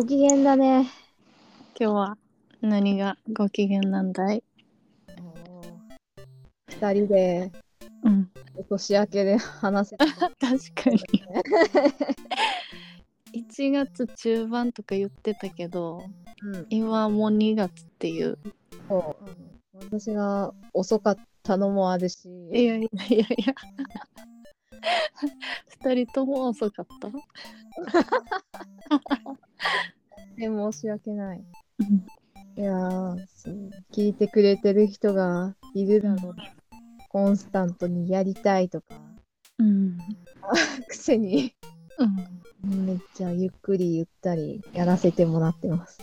ご機嫌だね。今日は何がご機嫌なんだい？二人でうん。年明けで話せた、確かに。1月中盤とか言ってたけど、うん、今もう2月っていう。そう。私が遅かったのもあるし、いやいやいやいや。2人とも遅かった？で申し訳ない。いや聞いてくれてる人がいるだろう。コンスタントにやりたいとか、うん。くせにうん。めっちゃゆっくりゆったりやらせてもらってます。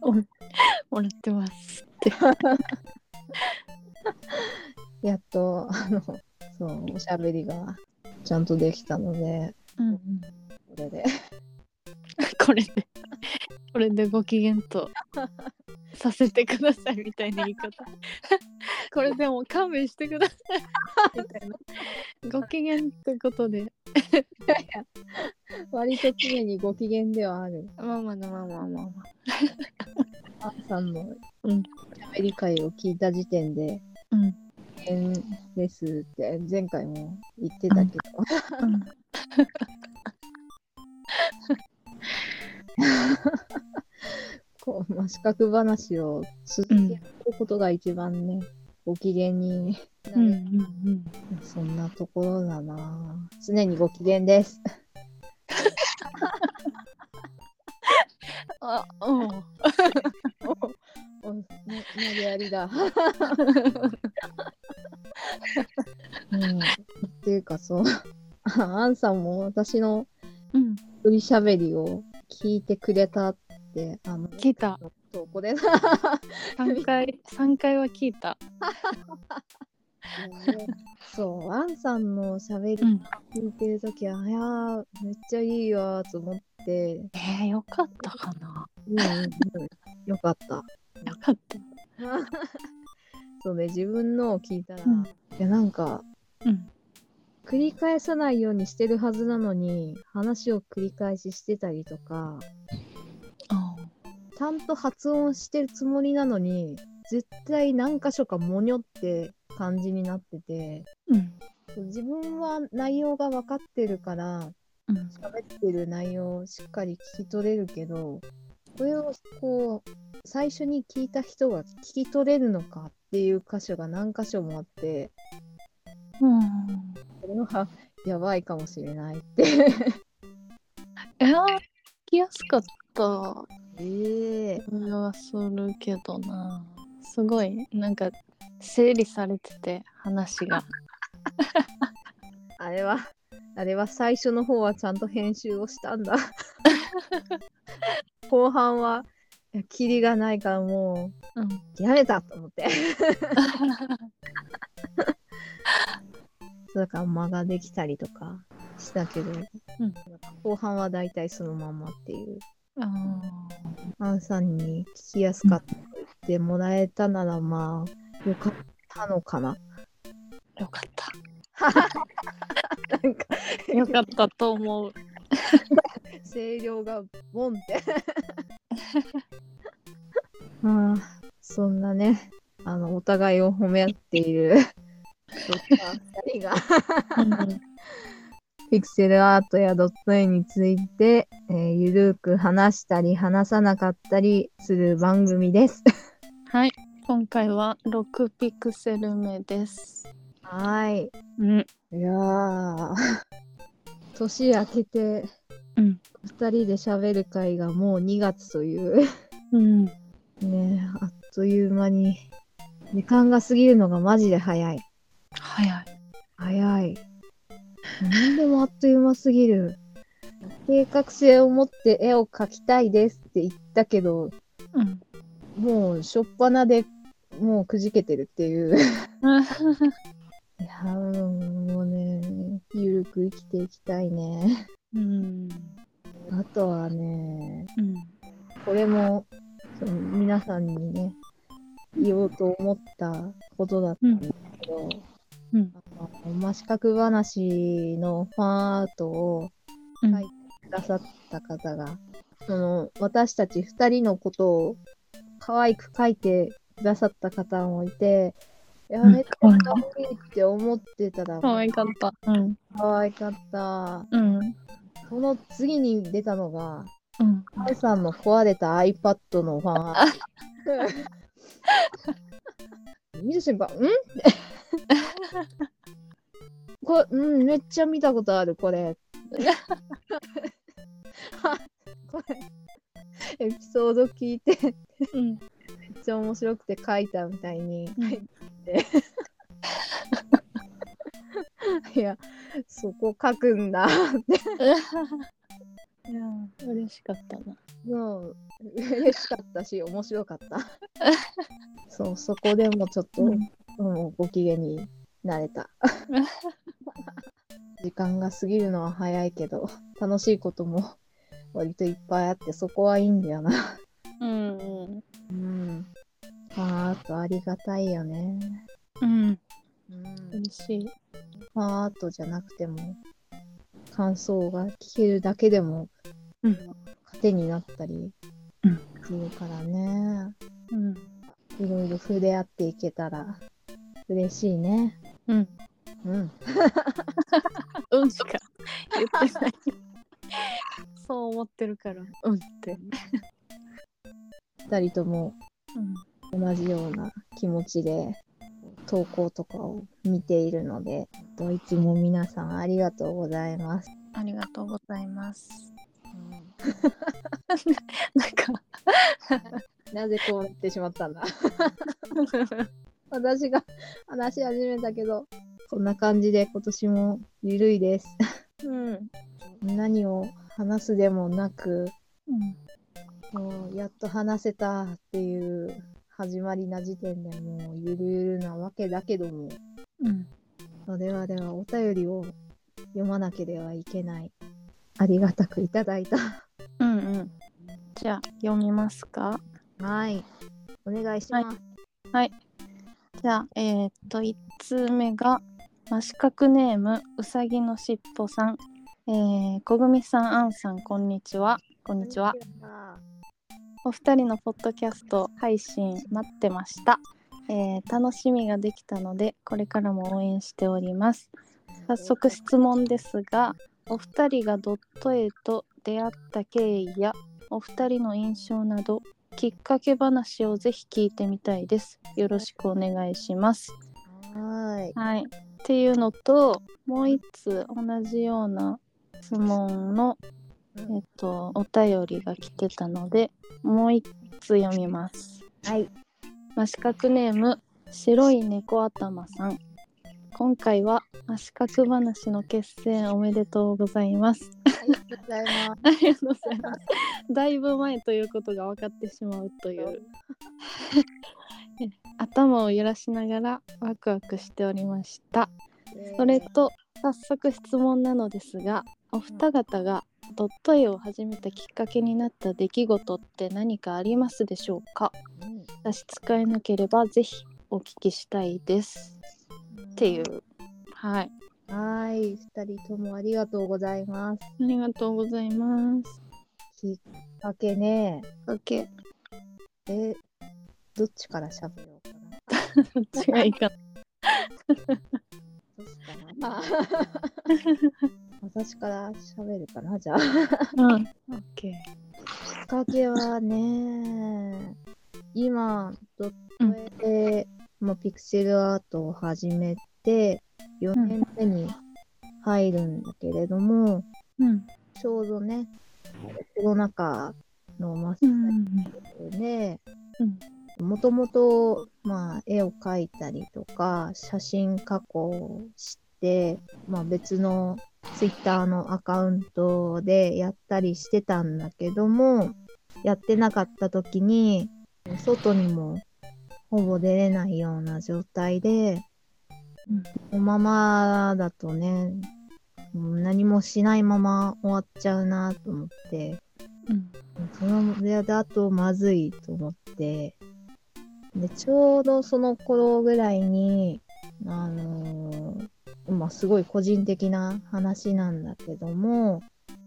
もらってますって。やっと、あの、そう、おしゃべりがちゃんとできたので、うんうん。これで。これで、これでご機嫌とさせてくださいみたいな言い方。これでも勘弁してくださいみたいな。ご機嫌ってことで。割と常にご機嫌ではある。まあまあまあまあまあまあ。さんのうん喋り会を聞いた時点で、うん。ですって前回も言ってたけど、うん こう、まあ、資格話を続けることが一番ね、ご機嫌になうんうんうん。そんなところだな。常にご機嫌です。あ、うん。お、な、なりやりだ。うん。っていうか、そう。あアンさんも私のうん。一人喋りを聞いてくれたって、あの、聞いた。投稿で。3回、三回は聞いた。そう、アンさんの喋りうん。聞いてるときは、いやー、めっちゃいいわーと思って、えー、よかったかな。うんうんうん、よかった。よかった。そうね、自分のを聞いたら、うんいや、なんか、うん。繰り返さないようにしてるはずなのに、話を繰り返ししてたりとか、あちゃんと発音してるつもりなのに、絶対何箇所かもにょって感じになってて、うん。自分は内容が分かってるから、うん。喋ってる内容をしっかり聞き取れるけど、これをこう、最初に聞いた人が聞き取れるのかっていう箇所が何箇所もあって、うん。はやばいかもしれないって。えー、聞きやすかったええ気がするけどな。すごい、なんか、整理されてて、話が。あれは、あれは最初の方はちゃんと編集をしたんだ。後半は、キリがないからもうん。う、やめたと思って。そうだから間ができたりとかしたけど、後半はだいたいそのまんまっていう。あアンさんに聞きやすかってもらえたならまあ、よかったのかな。ーよかった。なんか、よかったと思う。声量がボンって。まあ、そんなね、あの、お互いを褒め合っている、そんな二人が、う んピクセルアートやドット絵について、えーゆるく話したり話さなかったりする番組です。はい。今回は6ピクセル目です。はい。うん。いやー、年明けて、うん。二人で喋る会がもう2月という。うん。ねえあっという間に時間が過ぎるのがマジで早い。早い。早い。何でもあっという間すぎる。計画性を持って絵を描きたいですって言ったけど、うん。もう初っ端でもうくじけてるっていう。いやーもうね、ゆるく生きていきたいね。うん。あとはね、うん。これもその皆さんにね、言おうと思ったことだったんだけど、うん。あの真四角話のファンアートをうんはいくださった方がその私たち2人のことを可愛く描いてくださった方もいて、いや、うんめっちゃ可愛いって思ってたら、可愛かった。うん。可愛かった。うん。その次に出たのが、うん。ハンさんの壊れた iPad のファンアート。見る瞬間、ん？これ、うん、めっちゃ見たことある、これ。これ、エピソード聞いて、うん。めっちゃ面白くて書いたみたいにいて、いや、そこ書くんだって。いやー、嬉しかったな。うん、嬉しかったし、面白かった。そう、そこでもちょっと、うんうん、ご機嫌になれた。時間が過ぎるのは早いけど、楽しいことも 割といっぱいあって、そこはいいんだよな。うん。うん。あーとありがたいよね。うん。うん。嬉しい。アートじゃなくても、感想が聞けるだけでも、うん。糧になったりうんするからね。うん。いろいろ触れ合っていけたら嬉しいね。うん。うん。うん。しか言ってない。そう思ってるから、うん。って。二人ともうん。同じような気持ちで投稿とかを見ているので、といつも皆さん。ありがとうございます。ありがとうございます。なん。か、なぜこうなってしまったん。だ 私が 話し始めたけど、こんな感じで今年もゆるいです。うん。何を話すでもなく、うん。もうやっと話せたっていう始まりな時点でもうゆるゆるなわけだけども、うん。それはではお便りを読まなければいけない。ありがたくいただいた。うんうん。じゃあ、読みますか？はい。お願いします。じゃあ、えーっと、1通目が、真四角ネーム、うさぎのしっぽさん。えー、こぐみさん、あんさん、こんにちは。こんにちは。お二人のポッドキャスト配信待ってました。えー楽しみができたので、これからも応援しております。早速質問ですが、お二人がドット絵と出会った経緯や、お二人の印象など、きっかけ話をぜひ聞いてみたいです。よろしくお願いします。ははい。っていうのと、もう一つ同じような質問の。えっと、お便りが来てたので、もう一つ読みます。はい。真四角ネーム、白い猫頭さん。今回は真四角話の結成おめでとうございます。ありがとうございます。ありがとうございます。だいぶ前ということが分かってしまうという。頭を揺らしながらワクワクしておりました。それと早速質問なのですがお二方がドット絵を始めたきっかけになった出来事って何かありますでしょうか？うん差し支えなければぜひお聞きしたいですっていうはいはい。二人ともありがとうございます。ありがとうございますきっかけね。OK え、どっちから喋ろうかな。違いかどうしかな。私から喋るかな、じゃあ。うん OK きっかけはね、今、ドット絵で、まあ、ピクセルアートを始めて、4年目に入るんだけれども、うんちょうどね、コロナ禍の真っ最で、もともと、絵を描いたりとか、写真加工して、まあ、別のツイッターのアカウントでやったりしてたんだけども、やってなかった時に、外にもほぼ出れないような状態で、このままだとね、何もしないまま終わっちゃうなと思って、うん。そのれだとまずいと思って、で、ちょうどその頃ぐらいに、あのーまあ、すごい個人的な話なんだけども、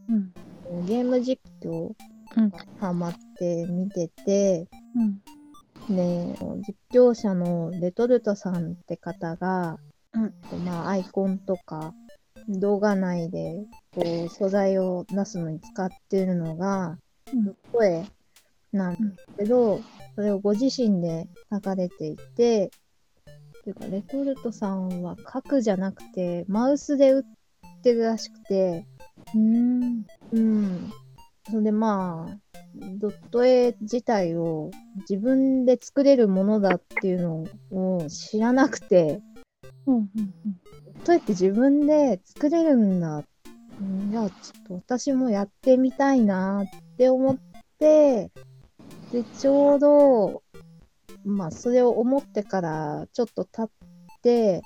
うん。ゲーム実況うん。ハマって見てて、うん。で、実況者のレトルトさんって方が、うん。まあ、アイコンとか動画内でこう素材を出すのに使ってるのが、うん。声なんですけど、それをご自身で書かれていて、っていうか、レトルトさんは書くじゃなくて、マウスで打ってるらしくて、うん。うん。それでまあ、ドット絵自体を自分で作れるものだっていうのを知らなくて、うんうんどうやって自分で作れるんだ？うんじゃあちょっと私もやってみたいなって思って、で、ちょうど、まあそれを思ってからちょっと経って、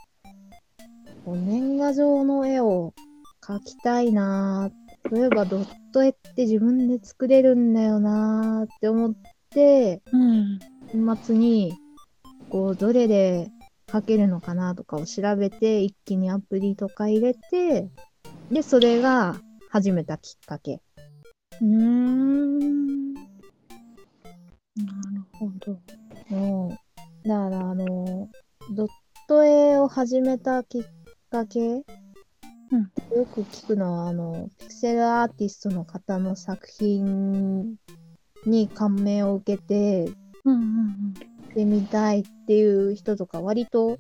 年賀状の絵を描きたいな例えばドット絵って自分で作れるんだよなって思って、うん。年末に、こう、どれで書けるのかなとかを調べて、一気にアプリとか入れて、で、それが始めたきっかけ。うん。なるほど。う。ん。だから、あの、ドット絵を始めたきっかけ、よく聞くのは、あの、ピクセルアーティストの方の作品に感銘を受けて、うんうんってみたいっていう人とか割と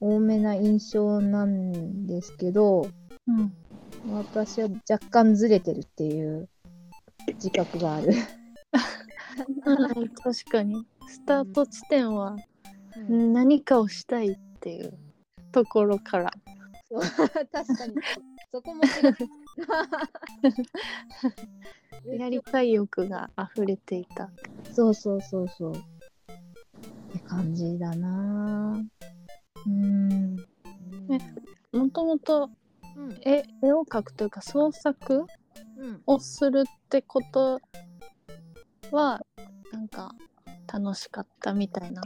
多めな印象なんですけど、うんうん私は若干ずれてるっていう自覚がある。う ん確かにスタート地点はうん何かをしたいっていうところからそう 確かに。そこも やりたい欲が溢れていたそうそうそうそう。って感じだなぁうん。えもともとうん。絵絵を描くというか創作うん。をするってことはなんか楽しかったみたいな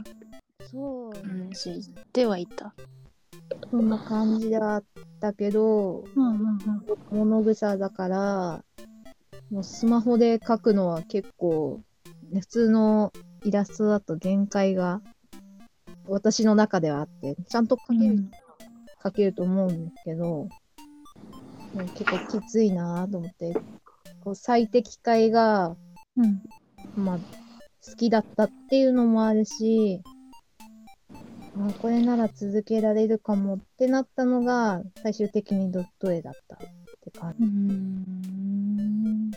そう感じではいた。そんな感じだったけど、うんうんうん物草だから、もうスマホで描くのは結構、ね普通のイラストだと限界が私の中ではあって、ちゃんと描ける、描けると思うんですけど、もう結構きついなと思って、こう最適解が、うん。まあ、好きだったっていうのもあるし、あこれなら続けられるかもってなったのが、最終的にドット絵だったって感じ。うん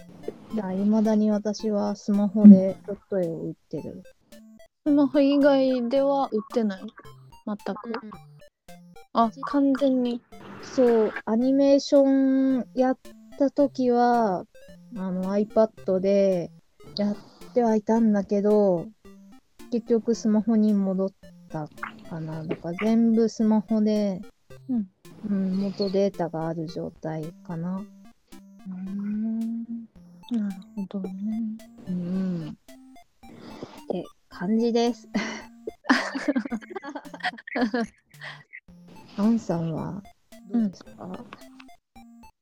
いまだに私はスマホでドット絵を打ってる。スマホ以外では売ってない？全く。あ完全に。そう、アニメーションやった時は、あの iPad でやってはいたんだけど、結局スマホに戻ったかな。だから全部スマホで、うんうん、元データがある状態かな。うんなるほどね。うん。って感じです。アンさんはどうですか、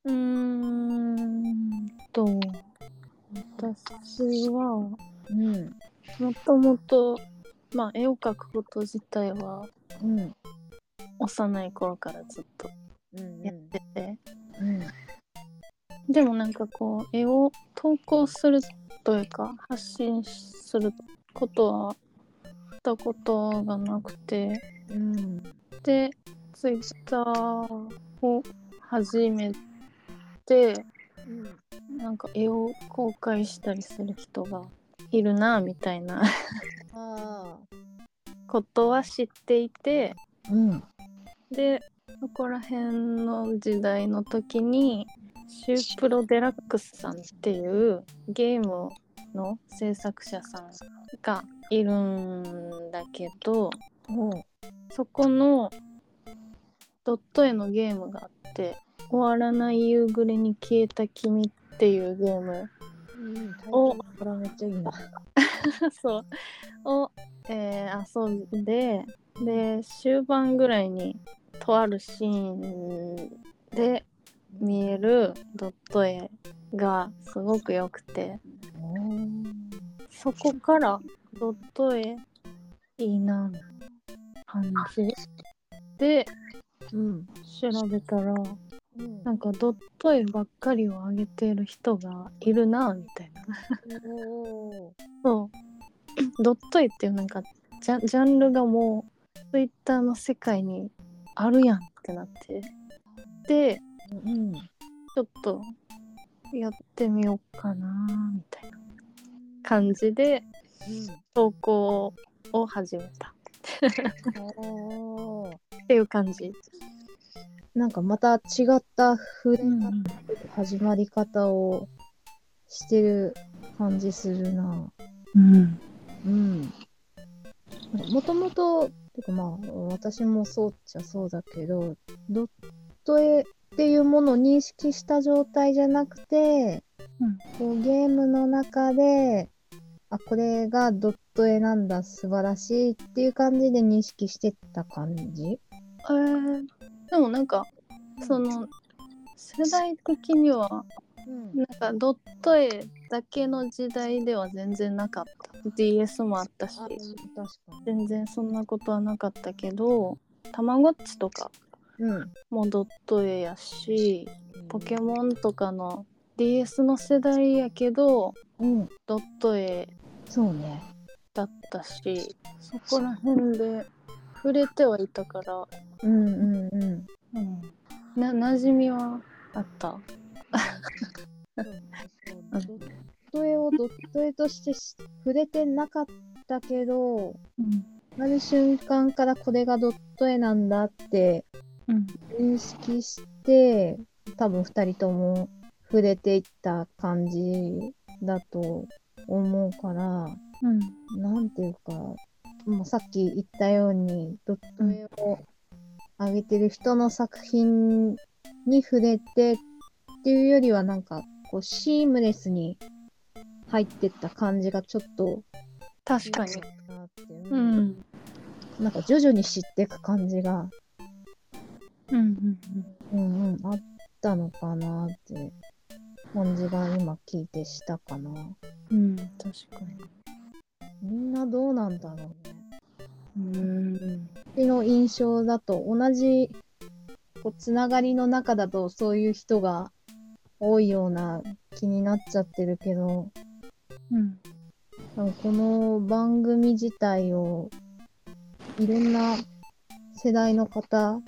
うーんと私はうん。もともとまあ絵を描くこと自体はうん。幼い頃からずっとうん。やってて、うん。でもなんかこう絵を投稿するというか発信することはしたことがなくてうん。でツイッターを始めてなんか絵を公開したりする人がいるなみたいな。ことは知っていてうん。でそこら辺の時代の時にシュープロデラックスさんっていうゲームの制作者さんがいるんだけど。そこのドット絵のゲームがあって「終わらない夕暮れに消えた君」っていうゲームうん。おタイトルからめっちゃいいな。そうを、えー遊んでで終盤ぐらいにとあるシーンで見えるドット絵がすごく良くておそこからドット絵いいな感じ。でうん。調べたらうんなんかドット絵ばっかりを上げてる人がいるなみたいな。そう。ドット絵っていうなんかジャジャンルがもうツイッターの世界にあるやんってなってでうん。ちょっとやってみようかなみたいな感じで投稿を始めたっていう感じ。なんかまた違った触れ方、うん始まり方をしてる感じするな。うんうん。もともと、てかまあ、私もそうっちゃそうだけど、ドット絵っていうものを認識した状態じゃなくて、うん。こうゲームの中で、あ、これがドット絵なんだ、素晴らしいっていう感じで認識してった感じ？えー、でもなんかその世代的にはうんなんかドット絵だけの時代では全然なかった DS もあったし。全然そんなことはなかったけどたまごっちとかうん。もドット絵やしポケモンとかの DS の世代やけどうん。ドット絵そうね。だったしそこら辺で触れてはいたから、うんうんうん。うん、な馴染みはあった。ドット絵をドット絵としてし触れてなかったけど、うん。ある瞬間からこれがドット絵なんだってうん。認識して、多分二人とも触れていった感じだと思うから、うん。なんていうか、もうさっき言ったように、ドット絵を上げてる人の作品に触れてっていうよりは、なんか、こう、シームレスに入ってった感じがちょっと、確かに。なって、ううんんなんか徐々に知っていく感じが、うんうんうんうん、あったのかなって、感じが今聞いてしたかな。うん確かに。みんなどうなんだろうね。うん私の印象だと同じこうつながりの中だとそういう人が多いような気になっちゃってるけどうん。この番組自体をいろんな世代の方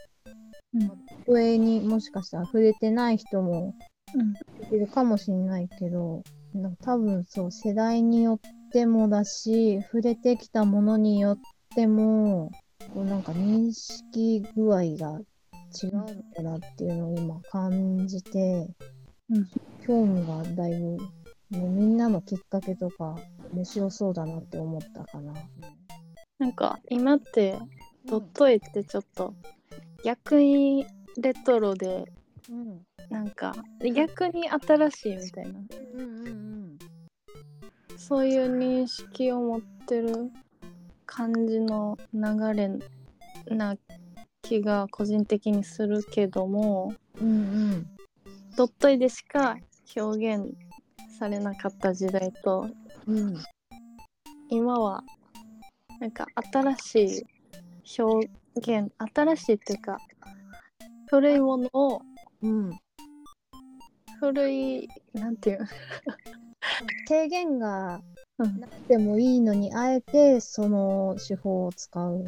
うん。上にもしかしたら触れてない人もうん。いるかもしれないけどなんか多分そう世代によってもだし触れてきたものによってもこうなんか認識具合が違うのかなっていうのを今感じて、うん。興味がだいぶ、ね、みんなのきっかけとか面白そうだなって思ったかな。なんか今ってドット絵ってちょっと逆にレトロでうんなんか逆に新しいみたいな。うんうんうんそういう認識を持ってる感じの流れな気が個人的にするけどもうんうんドット絵でしか表現されなかった時代とうん。今はなんか新しい表現新しいっていうか古いものをうん。古いなんていう制限 がうん。なくてもいいのにあえてその手法を使う。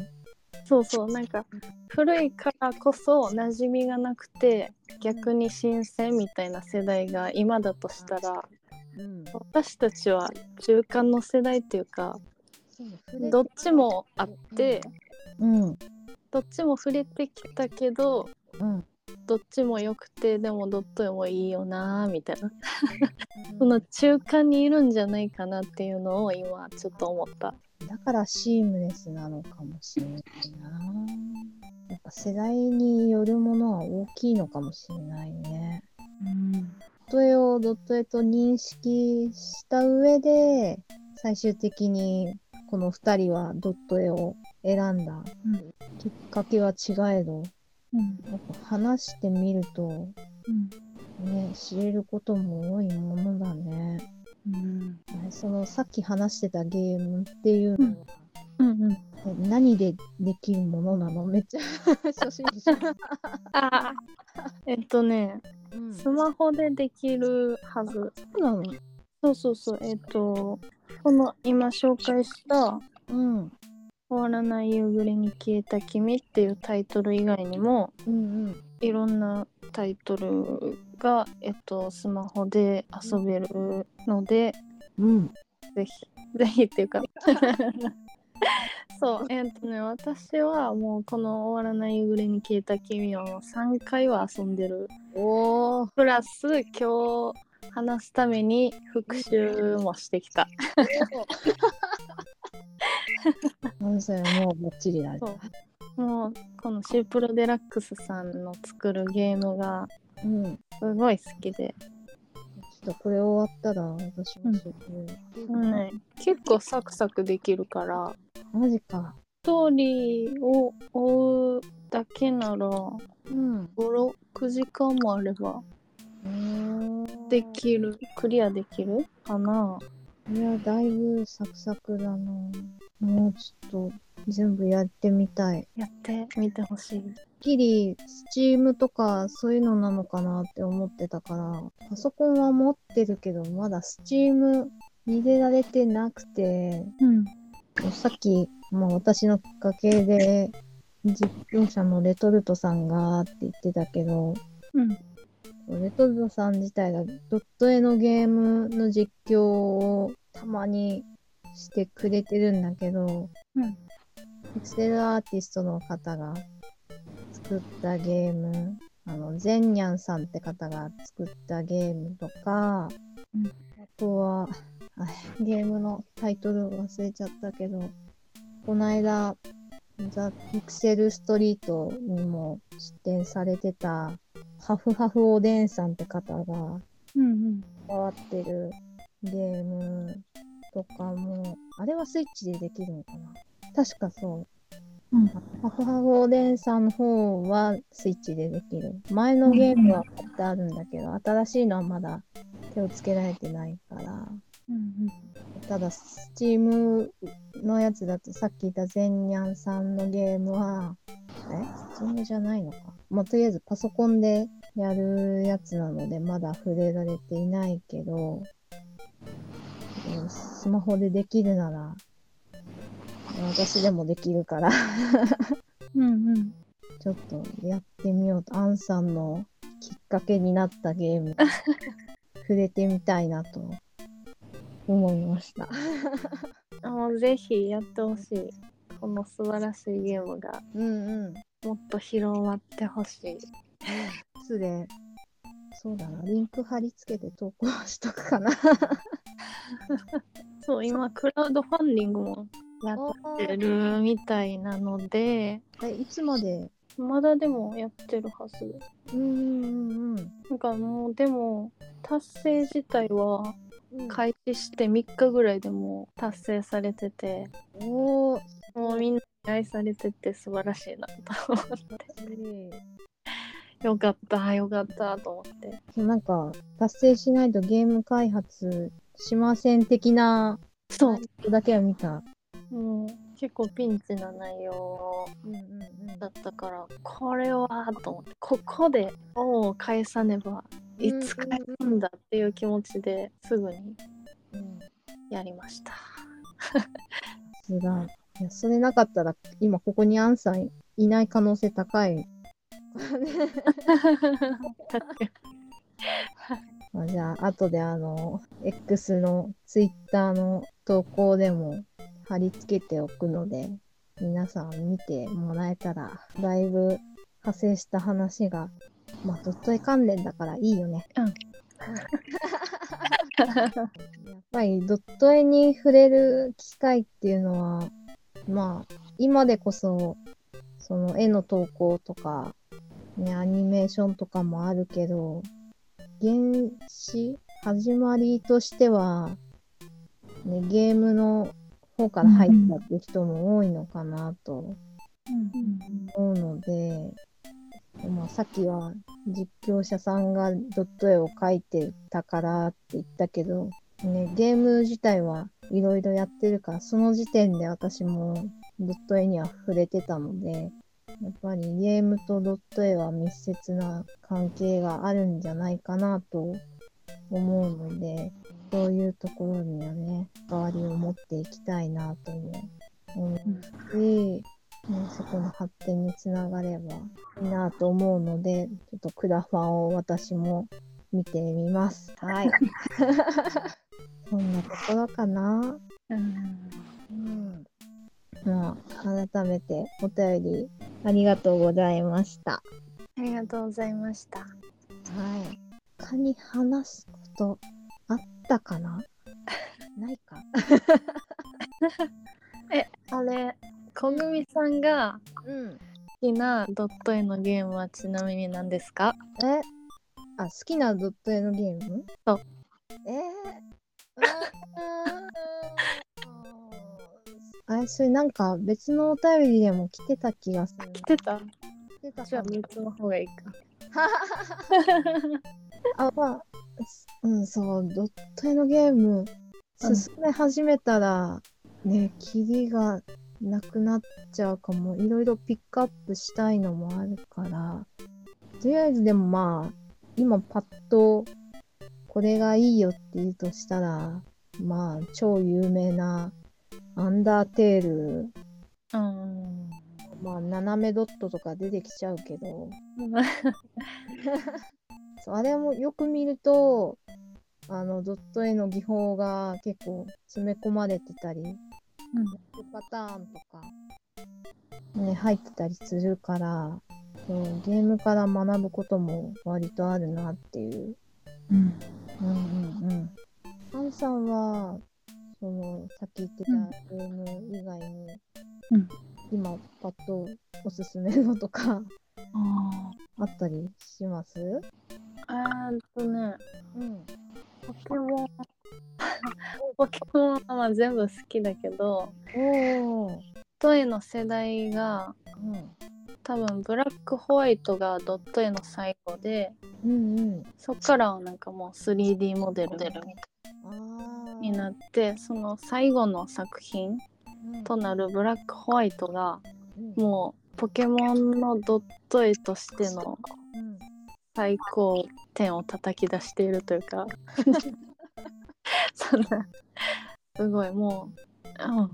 そうそうなんか古いからこそ馴染みがなくて逆に新鮮みたいな世代が今だとしたらうん。私たちは中間の世代っていうかどっちもあってうん。どっちも触れてきたけどうん。どっちも良くてでもどっちもいいよなみたいな。その中間にいるんじゃないかなっていうのを今ちょっと思った。だからシームレスなのかもしれないな。やっぱ世代によるものは大きいのかもしれないね。ドット絵をドット絵と認識した上で、最終的にこの二人はドット絵を選んだうんきっかけは違えど、うんやっぱ話してみると、うんね、知れることも多いものだね。うんそのさっき話してたゲームっていうのは、うんうん。え何でできるものなの？めっちゃ初心者。ああ。えっとね、うんスマホでできるはず。そうなの？そうそうそう。えっと、この今紹介したうん。終わらない夕暮れに消えた君っていうタイトル以外にも、うんうん。いろんなタイトルが、えっと、スマホで遊べるので、うん。ぜひ、ぜひっていうか。そう、えっとね、私はもうこの終わらない夕暮れに消えた君を3回は遊んでる。おー。プラス、今日話すために復習もしてきた。それ もうバッチリだもう、このシープロデラックスさんの作るゲームがうん。ちすごい好きで、ょっとこれ終わったら私もそれ、うんね、結構サクサクできるから、マジか。ストーリーを追うだけなら、うん。5、6時間もあればできる、クリアできる？かな。いや、だいぶサクサクだな。もうちょっと全部やってみたい。やってみてほしい。きり、スチームとかそういうのなのかなって思ってたから、パソコンは持ってるけど、まだスチーム入れられてなくて、うん。さっき、まあ、私の家系で実況者のレトルトさんがって言ってたけど、うん。レトルトさん自体がドット絵のゲームの実況をたまにしてくれてるんだけど、うんピクセルアーティストの方が作ったゲーム、あの、ゼンニャンさんって方が作ったゲームとか、うんあとは、あゲームのタイトル忘れちゃったけど、この間、ザ・ピクセルストリートにも出展されてた、ハフハフおでんさんって方がうんうん。関わってるゲームとかも、あれはスイッチでできるのかな？確かそう。うんハフハフおでんさんの方はスイッチでできる。前のゲームは買ってあるんだけど、新しいのはまだ手をつけられてないから。うんただ、スチームのやつだと、さっき言ったゼンニャンさんのゲームは、えスチームじゃないのか。まあ、とりあえずパソコンでやるやつなので、まだ触れられていないけど、うんスマホでできるなら、私でもできるから、うん。うんうん。ちょっとやってみようと、アンさんのきっかけになったゲーム、触れてみたいなと思いました。もうぜひやってほしい。この素晴らしいゲームがうんうん。もっと広まってほしい。すで、そうだな、リンク貼り付けて投稿しとくかな。そう、今、クラウドファンディングもやってるみたいなので、え、いつまで？まだでもやってるはず。うんうんうんなんかもう、でも、達成自体はうん。開始して3日ぐらいでもう達成されてて、おー、もうみんなに愛されてて素晴らしいなと思って。いよかった、よかったと思って。いなんか、達成しないとゲーム開発しません的なそう、だけは見た。もう結構ピンチな内容うんうんうんだったから、これはと思って、ここで恩を返さねば、いつ返すんだっていう気持ちですぐにうん。やりました。さすが。いや、それなかったら、今ここにアンさんいない可能性高い。まあ、じゃあ、後であの、X の Twitter の投稿でも貼り付けておくので、皆さん見てもらえたら、だいぶ派生した話が、まあ、ドット絵関連だからいいよね。うん やっぱりドット絵に触れる機会っていうのは、まあ、今でこそ、その絵の投稿とか、ね、アニメーションとかもあるけど、原始始まりとしては、ね、ゲームの方から入ったっていう人も多いのかなと。思うので、まあ、さっきは実況者さんがドット絵を描いてたからって言ったけど、ね、ゲーム自体はいろいろやってるから、その時点で私もドット絵には触れてたので、やっぱりゲームとドット絵は密接な関係があるんじゃないかなと思うので、そういうところにはね、関わりを持っていきたいなとも思うし、ね、そこの発展につながればいいなと思うので、ちょっとクラファンを私も見てみます。はい。そんなところかな。うんうん。まあ、改めてお便りありがとうございました。ありがとうございました。はい。他に話すことあったかな？ないか。あれ、小組さんがうん。好きなドット絵のゲームはちなみに何ですか？え？あ、好きなドット絵のゲーム？そう。えー、あれ、それなんか別のお便りでも来てた気がする。来てた来てたじゃあかも3つの方がいいか。あ、まあ、うん、そう、ドット絵のゲーム、うん進め始めたら、ね、キリがなくなっちゃうかも。いろいろピックアップしたいのもあるから、とりあえずでもまあ、今パッと、これがいいよって言うとしたら、まあ、超有名な、アンダーテール、うん。まあ、斜めドットとか出てきちゃうけど、そうあれもよく見ると、あの、ドット絵の技法が結構詰め込まれてたり、パターンとか、ね、入ってたりするから、そうゲームから学ぶことも割とあるなっていう。うん。うんうんうん。アンさんは、その、さっき言ってたうんゲーム以外に、うん今パッとおすすめのとかああったりします？あ。えーっとね、うん。ポケモン。ポケモンはまあ全部好きだけど。ドット絵の世代がうん。多分ブラックホワイトがドット絵の最後で、うんうん。そっからはなんかもう 3D モデルあーになって、その最後の作品うんとなるブラックホワイトがうんもうポケモンのドット絵としてのうん最高点を叩き出しているというか。そんなすごいもう、うん、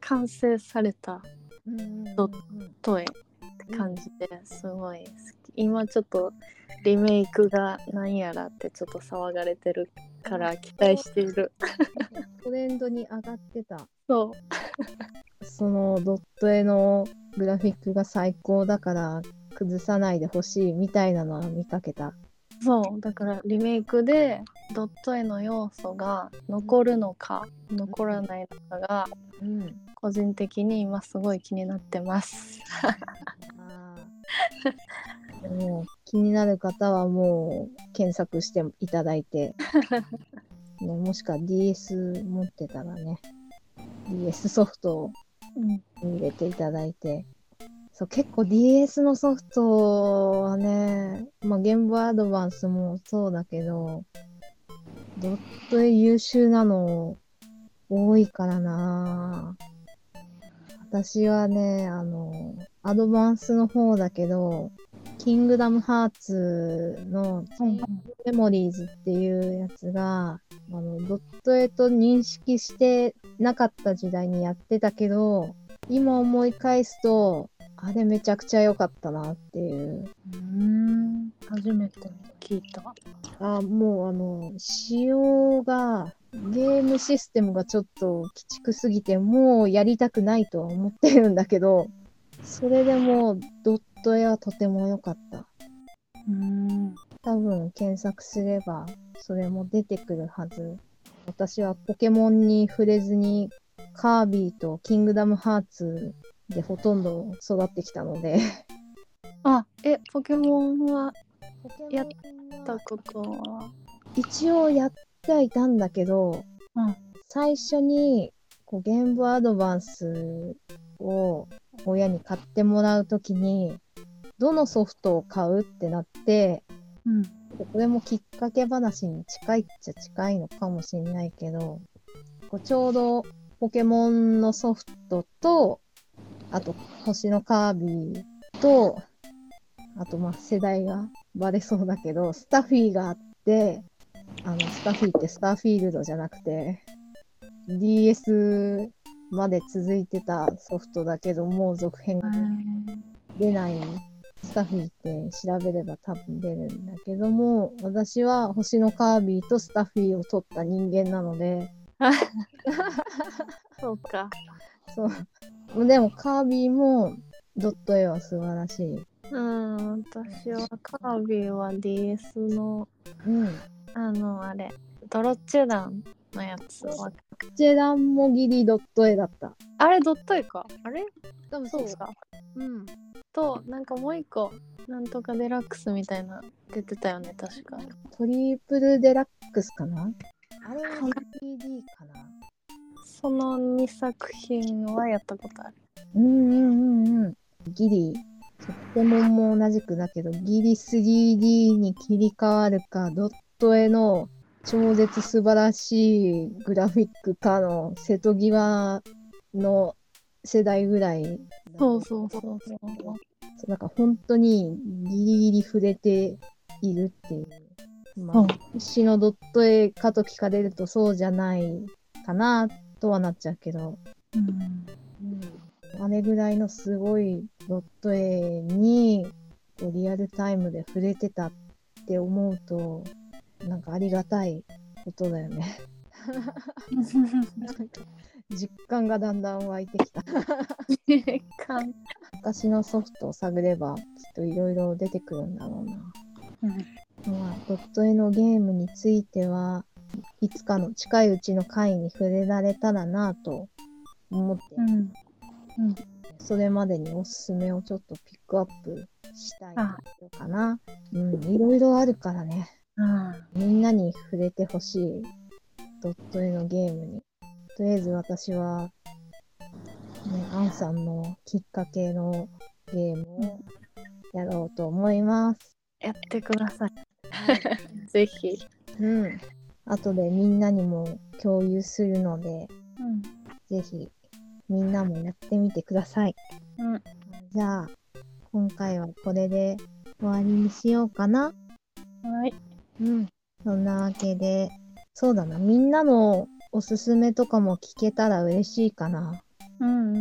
完成されたドット絵って感じですごい好き。今ちょっとリメイクがなんやらってちょっと騒がれてるから期待している。トレンドに上がってた。そう。そのドット絵のグラフィックが最高だから崩さないでほしいみたいなのは見かけた。そうだからリメイクでドット絵の要素が残るのか残らないのかがうん。個人的に今すごい気になってます。もう気になる方はもう検索していただいて、ね、もしくは DS 持ってたらね、DS ソフトをうん、入れていただいて、そう結構 DS のソフトはね、まあ、ゲームアドバンスもそうだけど、ドット絵優秀なの多いからな。私はね、あの、アドバンスの方だけど、キングダムハーツのメモリーズっていうやつが、あの、ドット絵と認識してなかった時代にやってたけど、今思い返すと、あれめちゃくちゃ良かったなっていう。うん初めて聞いた。あ、もうあの、仕様が、ゲームシステムがちょっと鬼畜すぎて、もうやりたくないとは思ってるんだけど、それでもドット絵はとても良かった。うん多分検索すればそれも出てくるはず。私はポケモンに触れずにカービィとキングダムハーツでほとんど育ってきたので。あえポケモンはやっやたことは？一応やってはいたんだけど、うん。最初にこうゲームボーイアドバンスを親に買ってもらうときに、どのソフトを買うってなって、うん。これもきっかけ話に近いっちゃ近いのかもしれないけど、こうちょうどポケモンのソフトと、あと星のカービィと、あとま世代がバレそうだけど、スタフィーがあって、あの、スタフィーってスターフィールドじゃなくて、DS まで続いてたソフトだけど、もう続編が出ない。スタフィーって調べれば多分出るんだけども、私は星のカービィとスタフィーを取った人間なので、そうか。そう。でもカービィもドット絵は素晴らしい。うん、私はカービィは DS の、うん。あの、あれ、ドロッチェダンのやつは。ジェダンもギリドット絵だった。あれ、ドット絵か。あれ？多分そうか。うん。と、なんかもう一個、なんとかデラックスみたいな出てたよね、確か。トリプルデラックスかな？あれは 3D かな？その2作品はやったことある。うんうんうんうん。ギリ、ポケモンも同じくだけど、ギリ 3D に切り替わるか、ドット絵の超絶素晴らしいグラフィックかの瀬戸際の世代ぐらい。そうそうそうそう。そうだから本当にギリギリ触れているっていう。まあ、詩のドット絵かと聞かれるとそうじゃないかなとはなっちゃうけど、うんあれぐらいのすごいドット絵にリアルタイムで触れてたって思うと、なんかありがたいことだよね。実感がだんだん湧いてきた。かん 昔のソフトを探ればきっといろいろ出てくるんだろうな。まあ、ドット絵のゲームについてはいつかの近いうちの回に触れられたらなと思って、うん。それまでにおすすめをちょっとピックアップしたいのかな。うん、いろいろあるからね。うん。みんなに触れてほしいドット絵のゲームに。とりあえず私は、ね、アンさんのきっかけのゲームをやろうと思います。やってください。ぜひ。うん。後でみんなにも共有するので、うん。ぜひみんなもやってみてください。うん。じゃあ、今回はこれで終わりにしようかな。はい。うん。そんなわけで、そうだな、みんなのおすすめとかも聞けたら嬉しいかな。うんうんう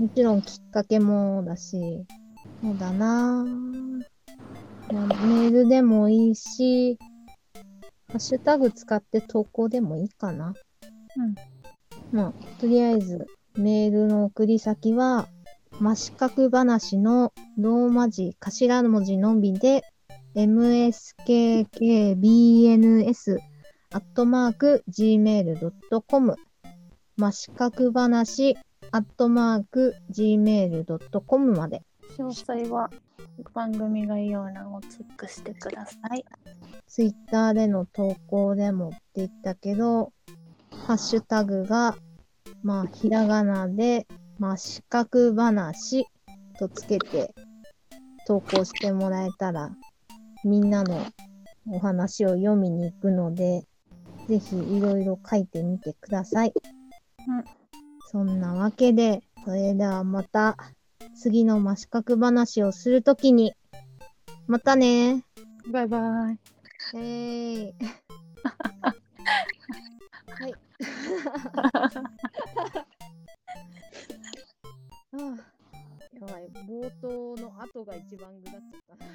ん。もちろんきっかけもだし、そうだな。まあメールでもいいし、ハッシュタグ使って投稿でもいいかな。うん。まあ、とりあえず、メールの送り先は、ましかく話のローマ字頭文字のみで、mskkbns アットマーク gmail.com ましかく話アットマーク gmail.com まで。詳細は番組概要欄をチェックしてください。ツイッターでの投稿でもって言ったけど、ハッシュタグが、まあ、ひらがなで、まあ、四角話とつけて投稿してもらえたら、みんなのお話を読みに行くので、ぜひいろいろ書いてみてください。うんそんなわけで、それではまた次の真四角話をするときに、またねバイバイ。えーい。はい。ああやばい、冒頭の後が一番ぐだっちゃった。